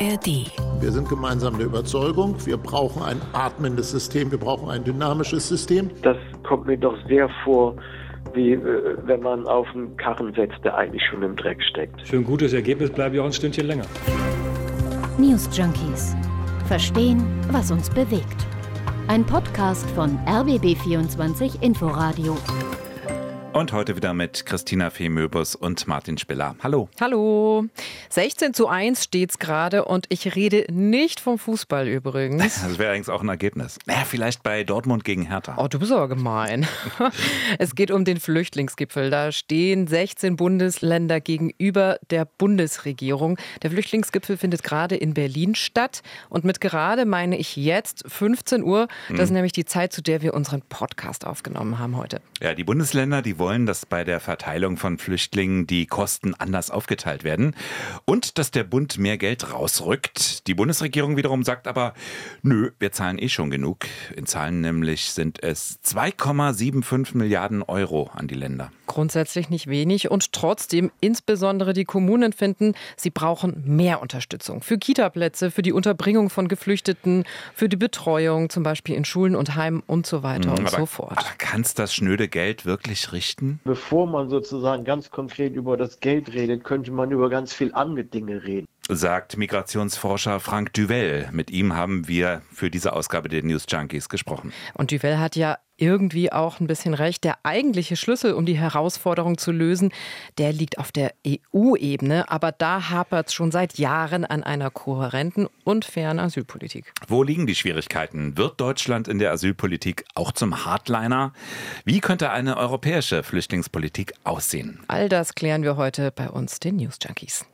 ARD. Wir sind gemeinsam der Überzeugung, wir brauchen ein atmendes System, wir brauchen ein dynamisches System. Das kommt mir doch sehr vor, wie äh, wenn man auf einen Karren setzt, der eigentlich schon im Dreck steckt. Für ein gutes Ergebnis bleibe ich auch ein Stündchen länger. News Junkies. Verstehen, was uns bewegt. Ein Podcast von RBB24 Inforadio. Und heute wieder mit Christina Fee Möbus und Martin Spiller. Hallo. Hallo. 16 zu 1 steht's gerade und ich rede nicht vom Fußball übrigens. Das wäre eigentlich auch ein Ergebnis. Naja, vielleicht bei Dortmund gegen Hertha. Oh, du bist aber gemein. Es geht um den Flüchtlingsgipfel. Da stehen 16 Bundesländer gegenüber der Bundesregierung. Der Flüchtlingsgipfel findet gerade in Berlin statt. Und mit gerade meine ich jetzt 15 Uhr. Das ist nämlich die Zeit, zu der wir unseren Podcast aufgenommen haben heute. Ja, die Bundesländer, die wollen, dass bei der Verteilung von Flüchtlingen die Kosten anders aufgeteilt werden und dass der Bund mehr Geld rausrückt. Die Bundesregierung wiederum sagt aber, nö, wir zahlen eh schon genug. In Zahlen nämlich sind es 2,75 Milliarden Euro an die Länder. Grundsätzlich nicht wenig und trotzdem insbesondere die Kommunen finden, sie brauchen mehr Unterstützung für Kitaplätze, für die Unterbringung von Geflüchteten, für die Betreuung, zum Beispiel in Schulen und Heimen und so weiter und aber, so fort. Aber kannst das schnöde Geld wirklich richten? Bevor man sozusagen ganz konkret über das Geld redet, könnte man über ganz viel andere Dinge reden. Sagt Migrationsforscher Frank Duvel. Mit ihm haben wir für diese Ausgabe der News Junkies gesprochen. Und Duvel hat ja irgendwie auch ein bisschen recht. Der eigentliche Schlüssel, um die Herausforderung zu lösen, der liegt auf der EU-Ebene. Aber da hapert es schon seit Jahren an einer kohärenten und fairen Asylpolitik. Wo liegen die Schwierigkeiten? Wird Deutschland in der Asylpolitik auch zum Hardliner? Wie könnte eine europäische Flüchtlingspolitik aussehen? All das klären wir heute bei uns, den News Junkies.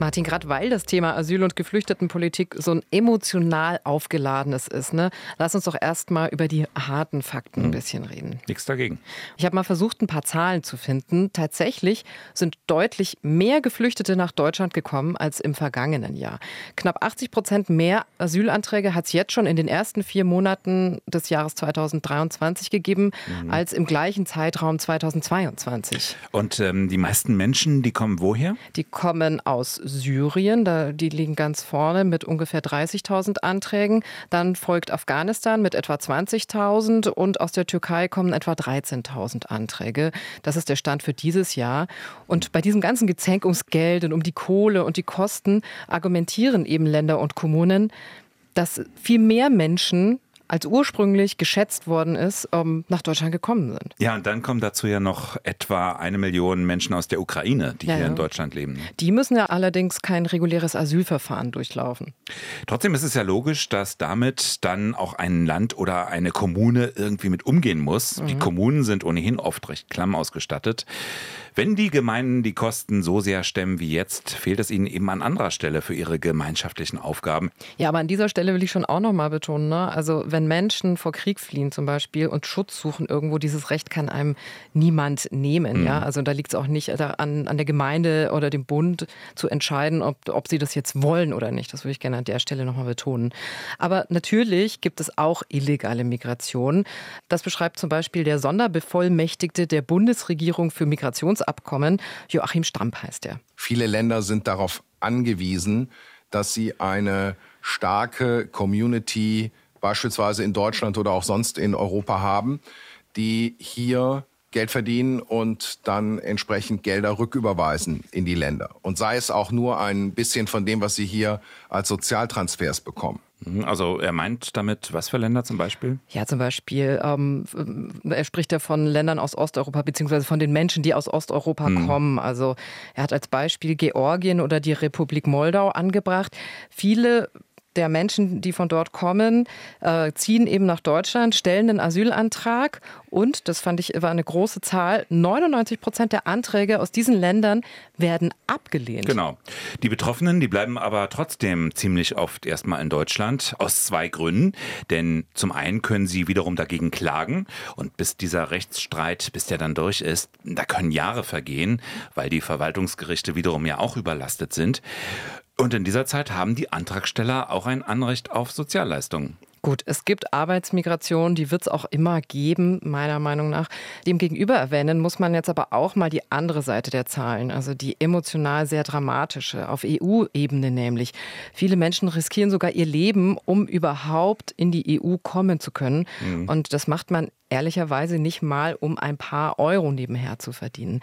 Martin, gerade weil das Thema Asyl- und Geflüchtetenpolitik so ein emotional aufgeladenes ist, ne, lass uns doch erstmal über die harten Fakten ein bisschen reden. Nichts dagegen. Ich habe mal versucht, ein paar Zahlen zu finden. Tatsächlich sind deutlich mehr Geflüchtete nach Deutschland gekommen als im vergangenen Jahr. Knapp 80 Prozent mehr Asylanträge hat es jetzt schon in den ersten vier Monaten des Jahres 2023 gegeben, als im gleichen Zeitraum 2022. Und ähm, die meisten Menschen, die kommen woher? Die kommen aus Syrien, da, die liegen ganz vorne mit ungefähr 30.000 Anträgen. Dann folgt Afghanistan mit etwa 20.000 und aus der Türkei kommen etwa 13.000 Anträge. Das ist der Stand für dieses Jahr. Und bei diesem ganzen Gezänk ums Geld und um die Kohle und die Kosten argumentieren eben Länder und Kommunen, dass viel mehr Menschen als ursprünglich geschätzt worden ist, ähm, nach Deutschland gekommen sind. Ja, und dann kommen dazu ja noch etwa eine Million Menschen aus der Ukraine, die Ja, hier ja. in Deutschland leben. Die müssen ja allerdings kein reguläres Asylverfahren durchlaufen. Trotzdem ist es ja logisch, dass damit dann auch ein Land oder eine Kommune irgendwie mit umgehen muss. Die Kommunen sind ohnehin oft recht klamm ausgestattet. Wenn die Gemeinden die Kosten so sehr stemmen wie jetzt, fehlt es ihnen eben an anderer Stelle für ihre gemeinschaftlichen Aufgaben. Ja, aber an dieser Stelle will ich schon auch noch mal betonen, ne? also wenn Menschen vor Krieg fliehen zum Beispiel und Schutz suchen irgendwo, dieses Recht kann einem niemand nehmen. Ja? Also da liegt es auch nicht an, an der Gemeinde oder dem Bund zu entscheiden, ob, ob sie das jetzt wollen oder nicht. Das würde ich gerne an der Stelle noch mal betonen. Aber natürlich gibt es auch illegale Migration. Das beschreibt zum Beispiel der Sonderbevollmächtigte der Bundesregierung für Migrationsabkommen, Joachim Stamp heißt er. Viele Länder sind darauf angewiesen, dass sie eine starke Community, beispielsweise in Deutschland oder auch sonst in Europa haben, die hier Geld verdienen und dann entsprechend Gelder rücküberweisen in die Länder. Und sei es auch nur ein bisschen von dem, was sie hier als Sozialtransfers bekommen. Also er meint damit, was für Länder zum Beispiel? Ja, zum Beispiel, ähm, er spricht ja von Ländern aus Osteuropa, beziehungsweise von den Menschen, die aus Osteuropa kommen. Also er hat als Beispiel Georgien oder die Republik Moldau angebracht. Viele der Menschen, die von dort kommen, äh, ziehen eben nach Deutschland, stellen einen Asylantrag und, das fand ich, war eine große Zahl, 99 Prozent der Anträge aus diesen Ländern werden abgelehnt. Genau. Die Betroffenen, die bleiben aber trotzdem ziemlich oft erstmal in Deutschland aus zwei Gründen. Denn zum einen können sie wiederum dagegen klagen und bis dieser Rechtsstreit, bis der dann durch ist, da können Jahre vergehen, weil die Verwaltungsgerichte wiederum ja auch überlastet sind. Und in dieser Zeit haben die Antragsteller auch ein Anrecht auf Sozialleistungen. Gut, es gibt Arbeitsmigration, die wird es auch immer geben, meiner Meinung nach. Demgegenüber erwähnen muss man jetzt aber auch mal die andere Seite der Zahlen, also die emotional sehr dramatische, auf EU-Ebene nämlich. Viele Menschen riskieren sogar ihr Leben, um überhaupt in die EU kommen zu können. Mhm. Und das macht man ehrlicherweise nicht mal, um ein paar Euro nebenher zu verdienen.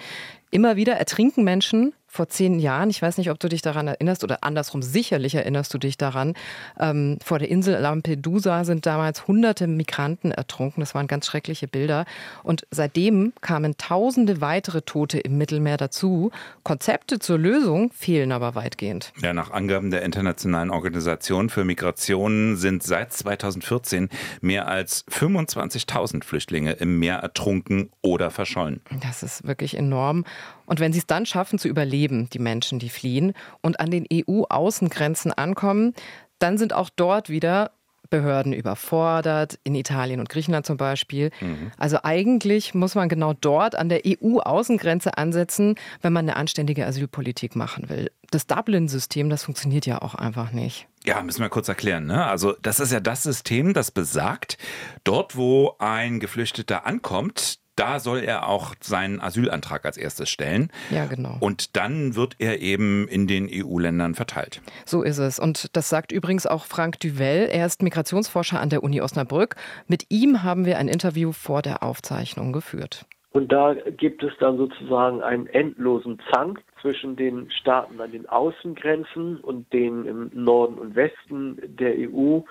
Immer wieder ertrinken Menschen vor zehn Jahren, ich weiß nicht, ob du dich daran erinnerst oder andersrum, sicherlich erinnerst du dich daran, ähm, vor der Insel Lampedusa sind damals hunderte Migranten ertrunken. Das waren ganz schreckliche Bilder. Und seitdem kamen tausende weitere Tote im Mittelmeer dazu. Konzepte zur Lösung fehlen aber weitgehend. Ja, nach Angaben der Internationalen Organisation für Migration sind seit 2014 mehr als 25.000 Flüchtlinge im Meer ertrunken oder verschollen. Das ist wirklich enorm. Und wenn sie es dann schaffen zu überleben, die Menschen, die fliehen und an den EU-Außengrenzen ankommen, dann sind auch dort wieder Behörden überfordert, in Italien und Griechenland zum Beispiel. Mhm. Also eigentlich muss man genau dort an der EU-Außengrenze ansetzen, wenn man eine anständige Asylpolitik machen will. Das Dublin-System, das funktioniert ja auch einfach nicht. Ja, müssen wir kurz erklären. Ne? Also das ist ja das System, das besagt, dort wo ein Geflüchteter ankommt, da soll er auch seinen Asylantrag als erstes stellen. Ja, genau. Und dann wird er eben in den EU-Ländern verteilt. So ist es. Und das sagt übrigens auch Frank Duvel. Er ist Migrationsforscher an der Uni Osnabrück. Mit ihm haben wir ein Interview vor der Aufzeichnung geführt. Und da gibt es dann sozusagen einen endlosen Zank zwischen den Staaten an den Außengrenzen und den im Norden und Westen der EU,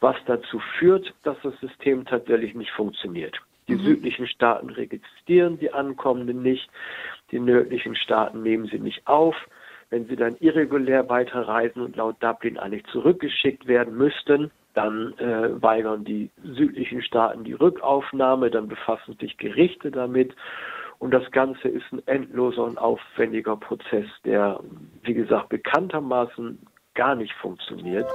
was dazu führt, dass das System tatsächlich nicht funktioniert. Die mhm. südlichen Staaten registrieren die Ankommenden nicht. Die nördlichen Staaten nehmen sie nicht auf. Wenn sie dann irregulär weiterreisen und laut Dublin eigentlich zurückgeschickt werden müssten, dann äh, weigern die südlichen Staaten die Rückaufnahme, dann befassen sich Gerichte damit. Und das Ganze ist ein endloser und aufwendiger Prozess, der, wie gesagt, bekanntermaßen gar nicht funktioniert.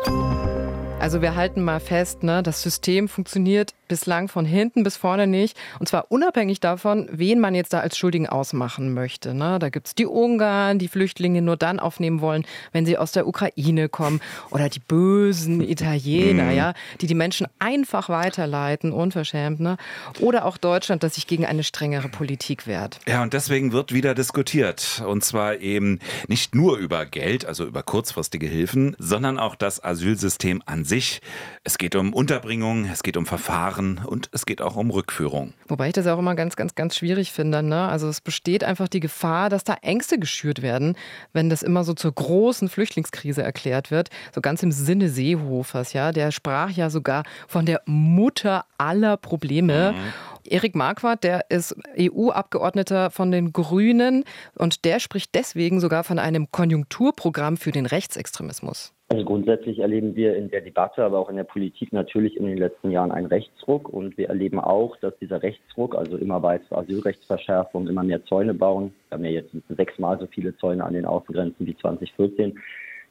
Also wir halten mal fest, ne, das System funktioniert bislang von hinten bis vorne nicht. Und zwar unabhängig davon, wen man jetzt da als Schuldigen ausmachen möchte. Ne? Da gibt's die Ungarn, die Flüchtlinge nur dann aufnehmen wollen, wenn sie aus der Ukraine kommen. Oder die bösen Italiener, mhm. ja, die die Menschen einfach weiterleiten, unverschämt. Ne? Oder auch Deutschland, das sich gegen eine strengere Politik wehrt. Ja, und deswegen wird wieder diskutiert. Und zwar eben nicht nur über Geld, also über kurzfristige Hilfen, sondern auch das Asylsystem an sich. Es geht um Unterbringung, es geht um Verfahren und es geht auch um Rückführung. Wobei ich das auch immer ganz, ganz, ganz schwierig finde. Ne? Also es besteht einfach die Gefahr, dass da Ängste geschürt werden, wenn das immer so zur großen Flüchtlingskrise erklärt wird. So ganz im Sinne Seehofers, ja. Der sprach ja sogar von der Mutter aller Probleme. Mhm. Erik Marquardt, der ist EU-Abgeordneter von den Grünen und der spricht deswegen sogar von einem Konjunkturprogramm für den Rechtsextremismus. Also grundsätzlich erleben wir in der Debatte, aber auch in der Politik natürlich in den letzten Jahren einen Rechtsruck. Und wir erleben auch, dass dieser Rechtsruck, also immer weitere Asylrechtsverschärfung, immer mehr Zäune bauen. Wir haben ja jetzt sechsmal so viele Zäune an den Außengrenzen wie 2014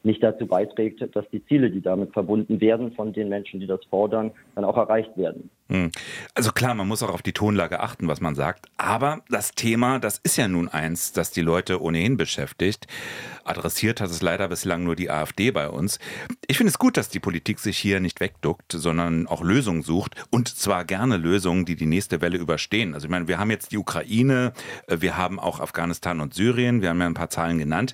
nicht dazu beiträgt, dass die Ziele, die damit verbunden werden von den Menschen, die das fordern, dann auch erreicht werden. Hm. Also klar, man muss auch auf die Tonlage achten, was man sagt. Aber das Thema, das ist ja nun eins, das die Leute ohnehin beschäftigt. Adressiert hat es leider bislang nur die AfD bei uns. Ich finde es gut, dass die Politik sich hier nicht wegduckt, sondern auch Lösungen sucht. Und zwar gerne Lösungen, die die nächste Welle überstehen. Also ich meine, wir haben jetzt die Ukraine, äh, wir haben auch Afghanistan und Syrien, wir haben ja ein paar Zahlen genannt.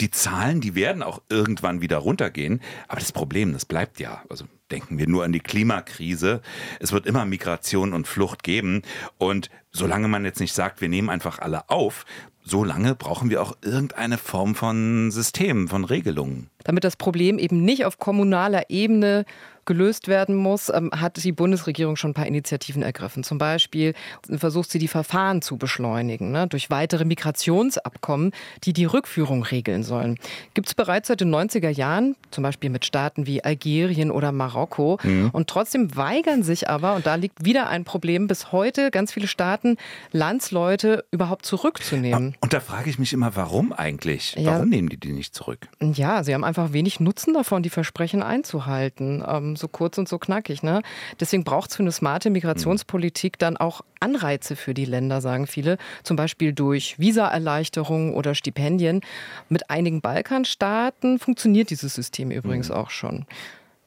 Die Zahlen, die werden auch irgendwann wieder runtergehen. Aber das Problem, das bleibt ja. Also denken wir nur an die Klimakrise. Es wird immer Migration und Flucht geben. Und solange man jetzt nicht sagt, wir nehmen einfach alle auf, solange brauchen wir auch irgendeine Form von System, von Regelungen. Damit das Problem eben nicht auf kommunaler Ebene gelöst werden muss, ähm, hat die Bundesregierung schon ein paar Initiativen ergriffen. Zum Beispiel versucht sie, die Verfahren zu beschleunigen ne, durch weitere Migrationsabkommen, die die Rückführung regeln sollen. Gibt es bereits seit den 90er Jahren, zum Beispiel mit Staaten wie Algerien oder Marokko. Mhm. Und trotzdem weigern sich aber, und da liegt wieder ein Problem, bis heute ganz viele Staaten, Landsleute überhaupt zurückzunehmen. Und da frage ich mich immer, warum eigentlich? Ja. Warum nehmen die die nicht zurück? Ja, sie haben einfach wenig Nutzen davon, die Versprechen einzuhalten. Ähm, so kurz und so knackig. Ne? Deswegen braucht es für eine smarte Migrationspolitik dann auch Anreize für die Länder, sagen viele. Zum Beispiel durch Visaerleichterungen oder Stipendien. Mit einigen Balkanstaaten funktioniert dieses System übrigens mhm. auch schon.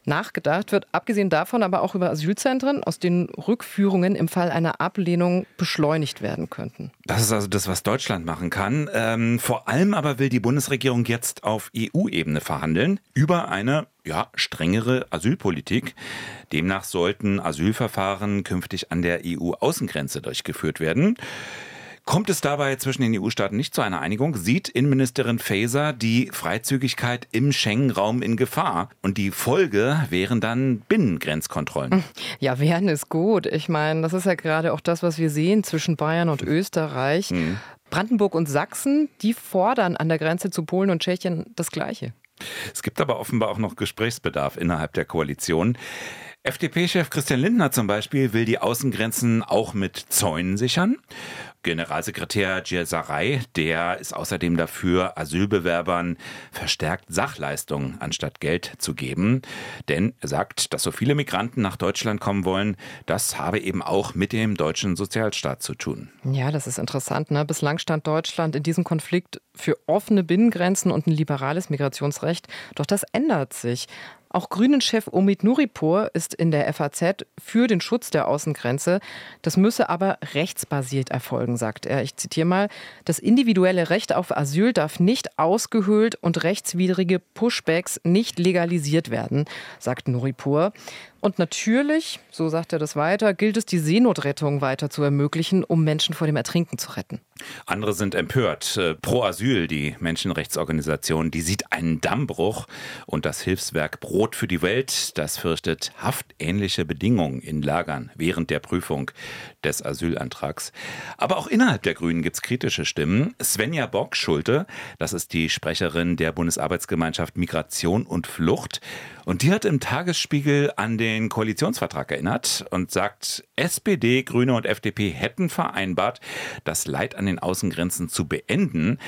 Nachgedacht wird abgesehen davon aber auch über Asylzentren, aus denen Rückführungen im Fall einer Ablehnung beschleunigt werden könnten. Das ist also das, was Deutschland machen kann. Ähm, vor allem aber will die Bundesregierung jetzt auf EU-Ebene verhandeln über eine ja, strengere Asylpolitik. Demnach sollten Asylverfahren künftig an der EU-Außengrenze durchgeführt werden. Kommt es dabei zwischen den EU-Staaten nicht zu einer Einigung, sieht Innenministerin Faeser die Freizügigkeit im Schengen-Raum in Gefahr. Und die Folge wären dann Binnengrenzkontrollen. Ja, wären ist gut. Ich meine, das ist ja gerade auch das, was wir sehen zwischen Bayern und Österreich. Mhm. Brandenburg und Sachsen, die fordern an der Grenze zu Polen und Tschechien das Gleiche. Es gibt aber offenbar auch noch Gesprächsbedarf innerhalb der Koalition. FDP-Chef Christian Lindner zum Beispiel will die Außengrenzen auch mit Zäunen sichern. Generalsekretär Djesaray, der ist außerdem dafür, Asylbewerbern verstärkt Sachleistungen anstatt Geld zu geben. Denn er sagt, dass so viele Migranten nach Deutschland kommen wollen, das habe eben auch mit dem deutschen Sozialstaat zu tun. Ja, das ist interessant. Ne? Bislang stand Deutschland in diesem Konflikt für offene Binnengrenzen und ein liberales Migrationsrecht. Doch das ändert sich. Auch Grünen-Chef Omid Nuripur ist in der FAZ für den Schutz der Außengrenze. Das müsse aber rechtsbasiert erfolgen, sagt er. Ich zitiere mal. Das individuelle Recht auf Asyl darf nicht ausgehöhlt und rechtswidrige Pushbacks nicht legalisiert werden, sagt Nuripur. Und natürlich, so sagt er das weiter, gilt es, die Seenotrettung weiter zu ermöglichen, um Menschen vor dem Ertrinken zu retten. Andere sind empört. Äh, Pro Asyl, die Menschenrechtsorganisation, die sieht einen Dammbruch und das Hilfswerk Brot für die Welt, das fürchtet haftähnliche Bedingungen in Lagern während der Prüfung des Asylantrags. Aber auch innerhalb der Grünen gibt es kritische Stimmen. Svenja Bock-Schulte, das ist die Sprecherin der Bundesarbeitsgemeinschaft Migration und Flucht. Und die hat im Tagesspiegel an den Koalitionsvertrag erinnert und sagt, SPD, Grüne und FDP hätten vereinbart, das Leid an den Außengrenzen zu beenden.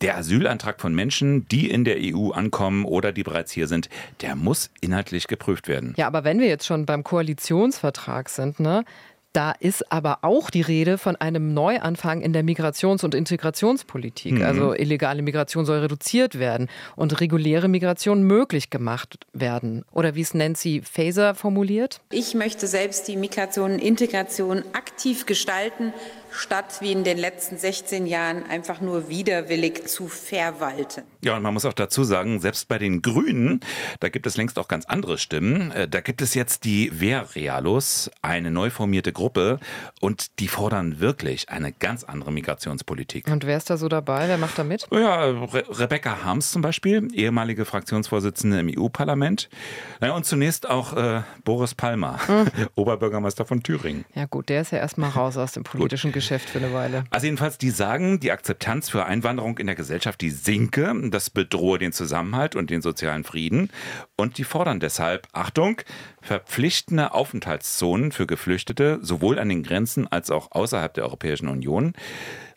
Der Asylantrag von Menschen, die in der EU ankommen oder die bereits hier sind, der muss inhaltlich geprüft werden. Ja, aber wenn wir jetzt schon beim Koalitionsvertrag sind, ne, da ist aber auch die Rede von einem Neuanfang in der Migrations- und Integrationspolitik. Mhm. Also illegale Migration soll reduziert werden und reguläre Migration möglich gemacht werden. Oder wie es Nancy Faeser formuliert? Ich möchte selbst die Migration und Integration aktiv gestalten statt wie in den letzten 16 Jahren einfach nur widerwillig zu verwalten. Ja, und man muss auch dazu sagen, selbst bei den Grünen, da gibt es längst auch ganz andere Stimmen. Äh, da gibt es jetzt die Wehrrealos, eine neu formierte Gruppe, und die fordern wirklich eine ganz andere Migrationspolitik. Und wer ist da so dabei? Wer macht da mit? Ja, Re Rebecca Harms zum Beispiel, ehemalige Fraktionsvorsitzende im EU-Parlament. Ja, und zunächst auch äh, Boris Palmer, mhm. Oberbürgermeister von Thüringen. Ja gut, der ist ja erstmal raus aus dem politischen Geschäft. Geschäft für eine Weile. Also jedenfalls, die sagen, die Akzeptanz für Einwanderung in der Gesellschaft, die sinke, das bedrohe den Zusammenhalt und den sozialen Frieden. Und die fordern deshalb, Achtung, verpflichtende Aufenthaltszonen für Geflüchtete, sowohl an den Grenzen als auch außerhalb der Europäischen Union.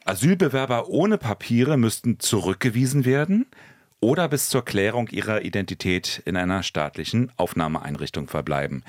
Asylbewerber ohne Papiere müssten zurückgewiesen werden oder bis zur Klärung ihrer Identität in einer staatlichen Aufnahmeeinrichtung verbleiben.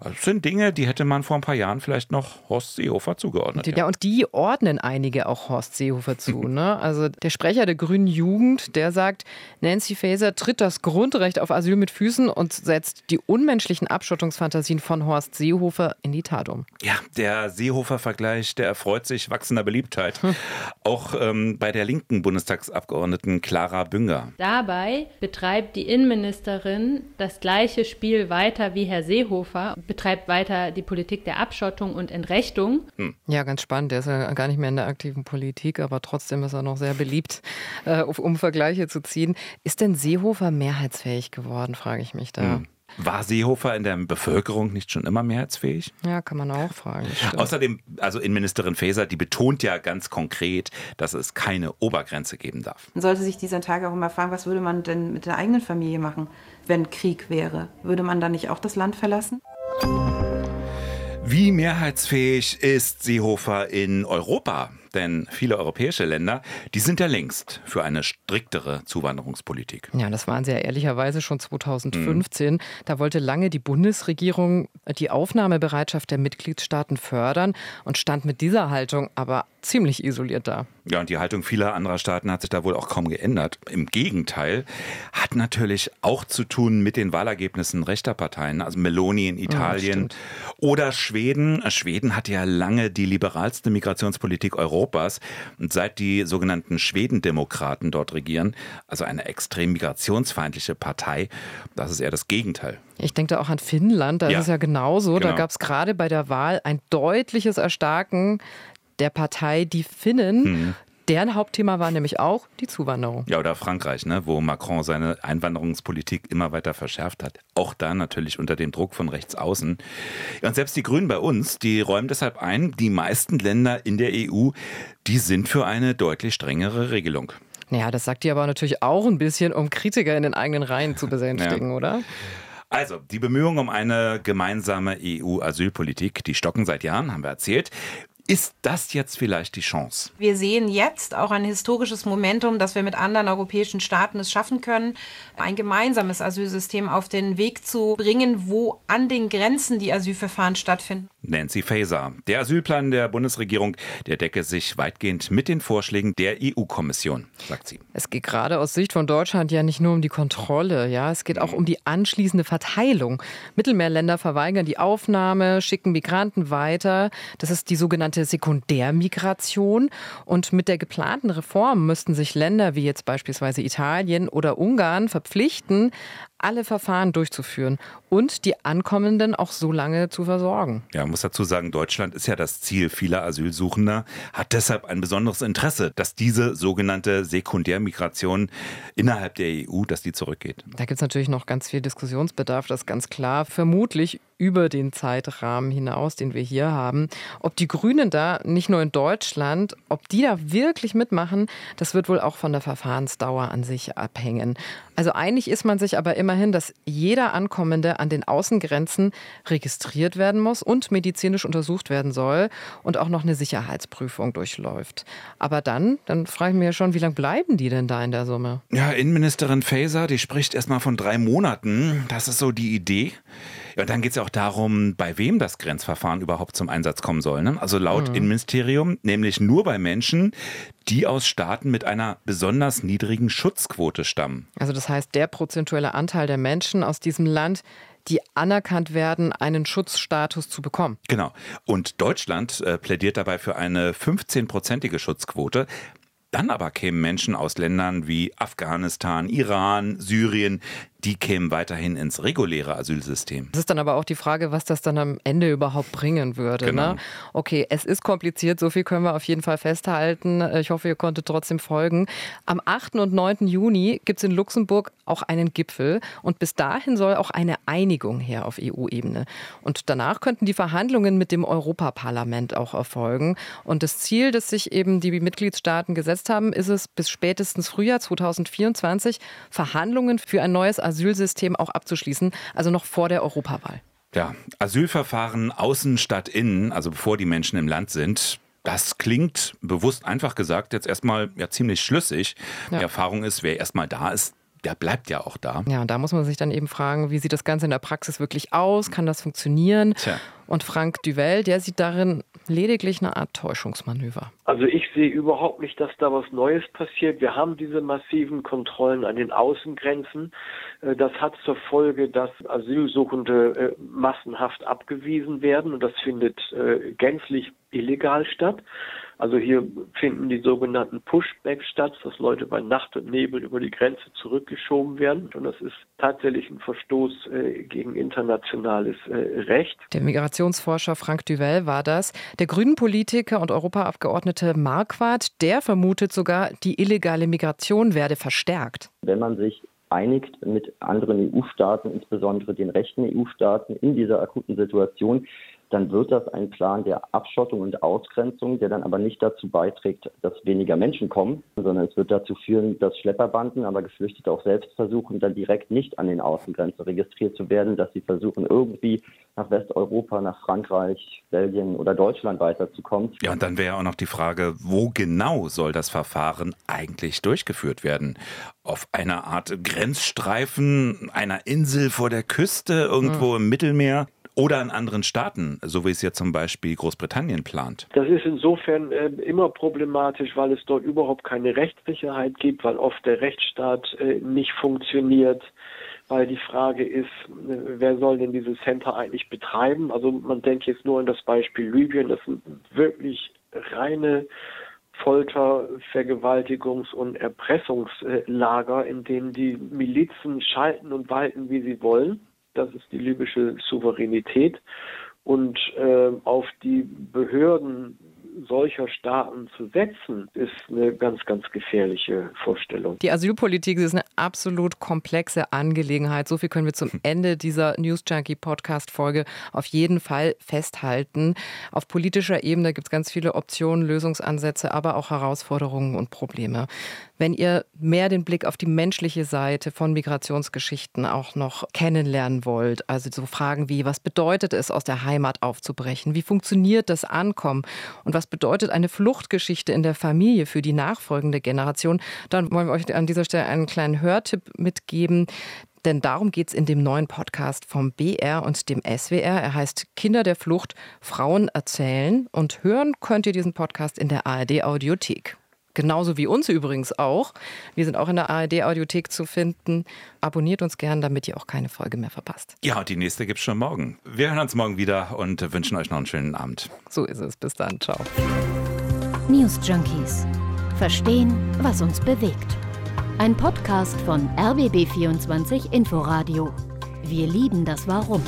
Das sind Dinge, die hätte man vor ein paar Jahren vielleicht noch Horst Seehofer zugeordnet. Ja, ja. und die ordnen einige auch Horst Seehofer zu. ne? Also der Sprecher der Grünen Jugend, der sagt, Nancy Faeser tritt das Grundrecht auf Asyl mit Füßen und setzt die unmenschlichen Abschottungsfantasien von Horst Seehofer in die Tat um. Ja, der Seehofer-Vergleich, der erfreut sich wachsender Beliebtheit. Auch ähm, bei der linken Bundestagsabgeordneten Clara Bünger. Dabei betreibt die Innenministerin das gleiche Spiel weiter wie Herr Seehofer betreibt weiter die Politik der Abschottung und Entrechtung. Hm. Ja, ganz spannend. Der ist ja gar nicht mehr in der aktiven Politik, aber trotzdem ist er noch sehr beliebt, äh, um Vergleiche zu ziehen. Ist denn Seehofer mehrheitsfähig geworden, frage ich mich da. Hm. War Seehofer in der Bevölkerung nicht schon immer mehrheitsfähig? Ja, kann man auch fragen. Außerdem, also Innenministerin Faeser, die betont ja ganz konkret, dass es keine Obergrenze geben darf. Man sollte sich dieser Tage auch immer fragen, was würde man denn mit der eigenen Familie machen, wenn Krieg wäre? Würde man dann nicht auch das Land verlassen? Wie mehrheitsfähig ist Seehofer in Europa? Denn viele europäische Länder, die sind ja längst für eine striktere Zuwanderungspolitik. Ja, das waren sie ja ehrlicherweise schon 2015. Mhm. Da wollte lange die Bundesregierung die Aufnahmebereitschaft der Mitgliedstaaten fördern und stand mit dieser Haltung aber ziemlich isoliert da. Ja, und die Haltung vieler anderer Staaten hat sich da wohl auch kaum geändert. Im Gegenteil, hat natürlich auch zu tun mit den Wahlergebnissen rechter Parteien, also Meloni in Italien ja, oder Schweden. Schweden hatte ja lange die liberalste Migrationspolitik Europas und seit die sogenannten Schwedendemokraten dort regieren, also eine extrem migrationsfeindliche Partei, das ist eher das Gegenteil. Ich denke da auch an Finnland, da ja, ist es ja genauso. Genau. Da gab es gerade bei der Wahl ein deutliches Erstarken der Partei Die Finnen. Hm. Deren Hauptthema war nämlich auch die Zuwanderung. Ja, oder Frankreich, ne, wo Macron seine Einwanderungspolitik immer weiter verschärft hat. Auch da natürlich unter dem Druck von rechts außen. und selbst die Grünen bei uns, die räumen deshalb ein, die meisten Länder in der EU, die sind für eine deutlich strengere Regelung. Naja, das sagt die aber natürlich auch ein bisschen, um Kritiker in den eigenen Reihen zu besänftigen, ja. oder? Also, die Bemühungen um eine gemeinsame EU-Asylpolitik, die stocken seit Jahren, haben wir erzählt. Ist das jetzt vielleicht die Chance? Wir sehen jetzt auch ein historisches Momentum, dass wir mit anderen europäischen Staaten es schaffen können, ein gemeinsames Asylsystem auf den Weg zu bringen, wo an den Grenzen die Asylverfahren stattfinden. Nancy Faeser. Der Asylplan der Bundesregierung, der decke sich weitgehend mit den Vorschlägen der EU-Kommission, sagt sie. Es geht gerade aus Sicht von Deutschland ja nicht nur um die Kontrolle, ja, es geht auch um die anschließende Verteilung. Mittelmeerländer verweigern die Aufnahme, schicken Migranten weiter. Das ist die sogenannte Sekundärmigration. Und mit der geplanten Reform müssten sich Länder wie jetzt beispielsweise Italien oder Ungarn verpflichten, alle Verfahren durchzuführen und die Ankommenden auch so lange zu versorgen. Ja, man muss dazu sagen, Deutschland ist ja das Ziel vieler Asylsuchender, hat deshalb ein besonderes Interesse, dass diese sogenannte Sekundärmigration innerhalb der EU, dass die zurückgeht. Da gibt es natürlich noch ganz viel Diskussionsbedarf, das ist ganz klar. Vermutlich über den Zeitrahmen hinaus, den wir hier haben. Ob die Grünen da, nicht nur in Deutschland, ob die da wirklich mitmachen, das wird wohl auch von der Verfahrensdauer an sich abhängen. Also einig ist man sich aber immerhin, dass jeder Ankommende an den Außengrenzen registriert werden muss und medizinisch untersucht werden soll und auch noch eine Sicherheitsprüfung durchläuft. Aber dann, dann frage ich mich ja schon, wie lange bleiben die denn da in der Summe? Ja, Innenministerin Faeser, die spricht erstmal von drei Monaten. Das ist so die Idee. Ja, dann geht es ja auch darum, bei wem das Grenzverfahren überhaupt zum Einsatz kommen soll. Ne? Also laut mhm. Innenministerium nämlich nur bei Menschen, die aus Staaten mit einer besonders niedrigen Schutzquote stammen. Also das heißt, der prozentuelle Anteil der Menschen aus diesem Land, die anerkannt werden, einen Schutzstatus zu bekommen. Genau. Und Deutschland äh, plädiert dabei für eine 15-prozentige Schutzquote. Dann aber kämen Menschen aus Ländern wie Afghanistan, Iran, Syrien, die kämen weiterhin ins reguläre Asylsystem. Das ist dann aber auch die Frage, was das dann am Ende überhaupt bringen würde. Ne? Genau. Ne? Okay, es ist kompliziert, so viel können wir auf jeden Fall festhalten. Ich hoffe, ihr konntet trotzdem folgen. Am 8. und 9. Juni gibt es in Luxemburg auch einen Gipfel und bis dahin soll auch eine Einigung her auf EU-Ebene. Und danach könnten die Verhandlungen mit dem Europaparlament auch erfolgen. Und das Ziel, das sich eben die Mitgliedstaaten gesetzt haben, ist es, bis spätestens Frühjahr 2024 Verhandlungen für ein neues Asylsystem auch abzuschließen, also noch vor der Europawahl. Ja, Asylverfahren außen statt innen, also bevor die Menschen im Land sind, das klingt bewusst einfach gesagt jetzt erstmal ja ziemlich schlüssig. Ja. Die Erfahrung ist, wer erstmal da ist, der bleibt ja auch da. Ja, und da muss man sich dann eben fragen, wie sieht das Ganze in der Praxis wirklich aus? Kann das funktionieren? Tja. Und Frank Duvel, der sieht darin lediglich eine Art Täuschungsmanöver. Also ich sehe überhaupt nicht, dass da was Neues passiert. Wir haben diese massiven Kontrollen an den Außengrenzen. Äh, das hat zur Folge, dass Asylsuchende äh, massenhaft abgewiesen werden und das findet äh, gänzlich illegal statt. Also hier finden die sogenannten Pushbacks statt, dass Leute bei Nacht und Nebel über die Grenze zurückgeschoben werden. Und das ist tatsächlich ein Verstoß äh, gegen internationales äh, Recht. Der Migrationsforscher Frank Duvel war das. Der Grünen-Politiker und Europaabgeordnete Marquardt, der vermutet sogar, die illegale Migration werde verstärkt. Wenn man sich einigt mit anderen EU-Staaten, insbesondere den rechten EU-Staaten in dieser akuten Situation, dann wird das ein Plan der Abschottung und Ausgrenzung, der dann aber nicht dazu beiträgt, dass weniger Menschen kommen, sondern es wird dazu führen, dass Schlepperbanden, aber Geflüchtete auch selbst versuchen, dann direkt nicht an den Außengrenzen registriert zu werden, dass sie versuchen, irgendwie nach Westeuropa, nach Frankreich, Belgien oder Deutschland weiterzukommen. Ja, und dann wäre auch noch die Frage, wo genau soll das Verfahren eigentlich durchgeführt werden? Auf einer Art Grenzstreifen, einer Insel vor der Küste, irgendwo hm. im Mittelmeer? Oder in anderen Staaten, so wie es ja zum Beispiel Großbritannien plant? Das ist insofern äh, immer problematisch, weil es dort überhaupt keine Rechtssicherheit gibt, weil oft der Rechtsstaat äh, nicht funktioniert weil die Frage ist, äh, wer soll denn dieses Center eigentlich betreiben? Also man denkt jetzt nur an das Beispiel Libyen, das sind wirklich reine Folter, Vergewaltigungs- und Erpressungslager, in denen die Milizen schalten und walten, wie sie wollen. Das ist die libysche Souveränität. Und äh, auf die Behörden solcher Staaten zu setzen, ist eine ganz, ganz gefährliche Vorstellung. Die Asylpolitik ist eine absolut komplexe Angelegenheit. So viel können wir zum Ende dieser News Junkie Podcast Folge auf jeden Fall festhalten. Auf politischer Ebene gibt es ganz viele Optionen, Lösungsansätze, aber auch Herausforderungen und Probleme. Wenn ihr mehr den Blick auf die menschliche Seite von Migrationsgeschichten auch noch kennenlernen wollt, also so Fragen wie, was bedeutet es, aus der Heimat aufzubrechen? Wie funktioniert das Ankommen? Und was bedeutet eine Fluchtgeschichte in der Familie für die nachfolgende Generation? Dann wollen wir euch an dieser Stelle einen kleinen Hörtipp mitgeben. Denn darum geht es in dem neuen Podcast vom BR und dem SWR. Er heißt Kinder der Flucht, Frauen erzählen. Und hören könnt ihr diesen Podcast in der ARD Audiothek. Genauso wie uns übrigens auch. Wir sind auch in der ARD-Audiothek zu finden. Abonniert uns gern, damit ihr auch keine Folge mehr verpasst. Ja, die nächste gibt es schon morgen. Wir hören uns morgen wieder und wünschen euch noch einen schönen Abend. So ist es. Bis dann. Ciao. News Junkies. Verstehen, was uns bewegt. Ein Podcast von RBB24 Inforadio. Wir lieben das Warum.